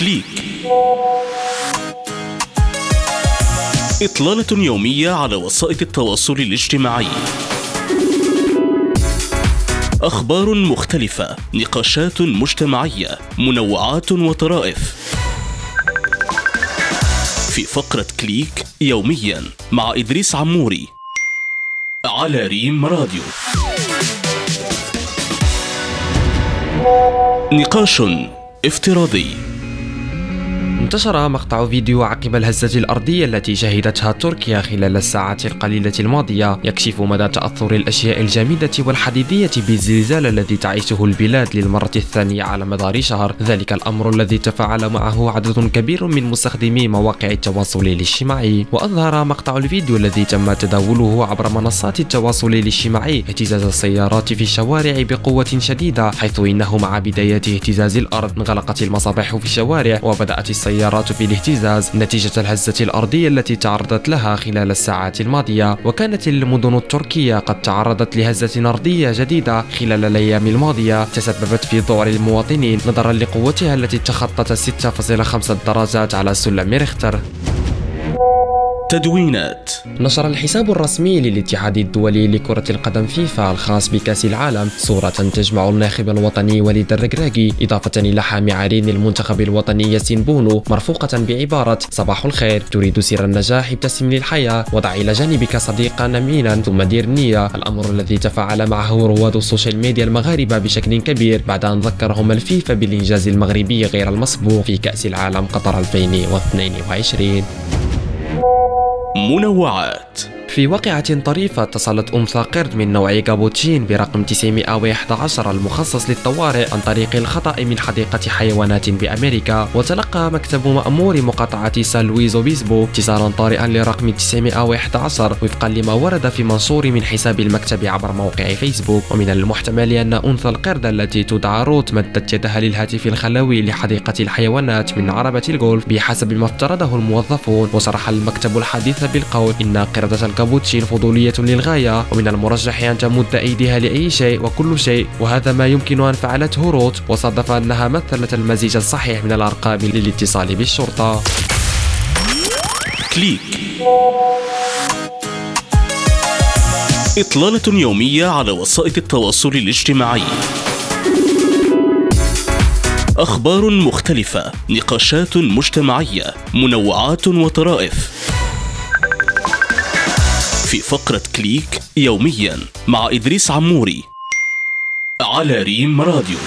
Click إطلالة يومية على وسائل التواصل الاجتماعي. أخبار مختلفة نقاشات مجتمعية منوعات وطرائف. في فقرة Click يوميا مع إدريس عموري على ريم راديو. نقاش افتراضي. انتشر مقطع فيديو عقب الهزة الأرضية التي شهدتها تركيا خلال الساعات القليلة الماضية. يكشف مدى تأثر الأشياء الجامدة والحديدية بالزلزال الذي تعيشه البلاد للمرة الثانية على مدار شهر. ذلك الأمر الذي تفاعل معه عدد كبير من مستخدمي مواقع التواصل الاجتماعي. وأظهر مقطع الفيديو الذي تم تداوله عبر منصات التواصل الاجتماعي اهتزاز السيارات في الشوارع بقوة شديدة حيث إنه مع بداية اهتزاز الأرض انغلقت المصابيح في الشوارع وبدأت السيارات السيارات في الاهتزاز نتيجة الهزة الأرضية التي تعرضت لها خلال الساعات الماضية. وكانت المدن التركية قد تعرضت لهزة أرضية جديدة خلال الأيام الماضية. تسببت في ذعر المواطنين نظرا لقوتها التي تخطت 6.5 درجات على سلم ريختر. تدوينات نشر الحساب الرسمي للاتحاد الدولي لكرة القدم فيفا الخاص بكأس العالم صورة تجمع الناخب الوطني وليد الركراكي إضافة إلى حامي عرين المنتخب الوطني ياسين بونو مرفوقة بعبارة صباح الخير تريد سر النجاح ابتسم للحياة وضع إلى جانبك صديقا أمينا ثم دير نية. الأمر الذي تفاعل معه رواد ال social media المغاربة بشكل كبير بعد أن ذكرهم الفيفا بالإنجاز المغربي غير المسبوق في كأس العالم قطر 2022 منوعات. في واقعة طريفة اتصلت أنثى قرد من نوع كابوتشين برقم 911 المخصص للطوارئ عن طريق الخطأ من حديقة حيوانات بأمريكا. وتلقى مكتب مأمور مقاطعة سان لويز أوبيسبو اتصالا طارئا لرقم 911 وفقا لما ورد في منشور من حساب المكتب عبر موقع فيسبوك. ومن المحتمل أن أنثى القرد التي تدعى روت مدت يدها للهاتف الخلوي لحديقة الحيوانات من عربة الجولف بحسب ما افترضه الموظفون. وصرح المكتب الحديث بالقول إن قردة الكابوتشين فضولية للغاية ومن المرجح أن تمد أيديها لأي شيء وكل شيء وهذا ما يمكن أن فعلته روت وصادف أنها مثلت المزيج الصحيح من الأرقام للاتصال بالشرطة. كليك. إطلالة يومية على وسائل التواصل الاجتماعي. أخبار مختلفة نقاشات مجتمعية منوعات وطرائف. في فقرة كليك يوميا مع إدريس عموري على ريم راديو.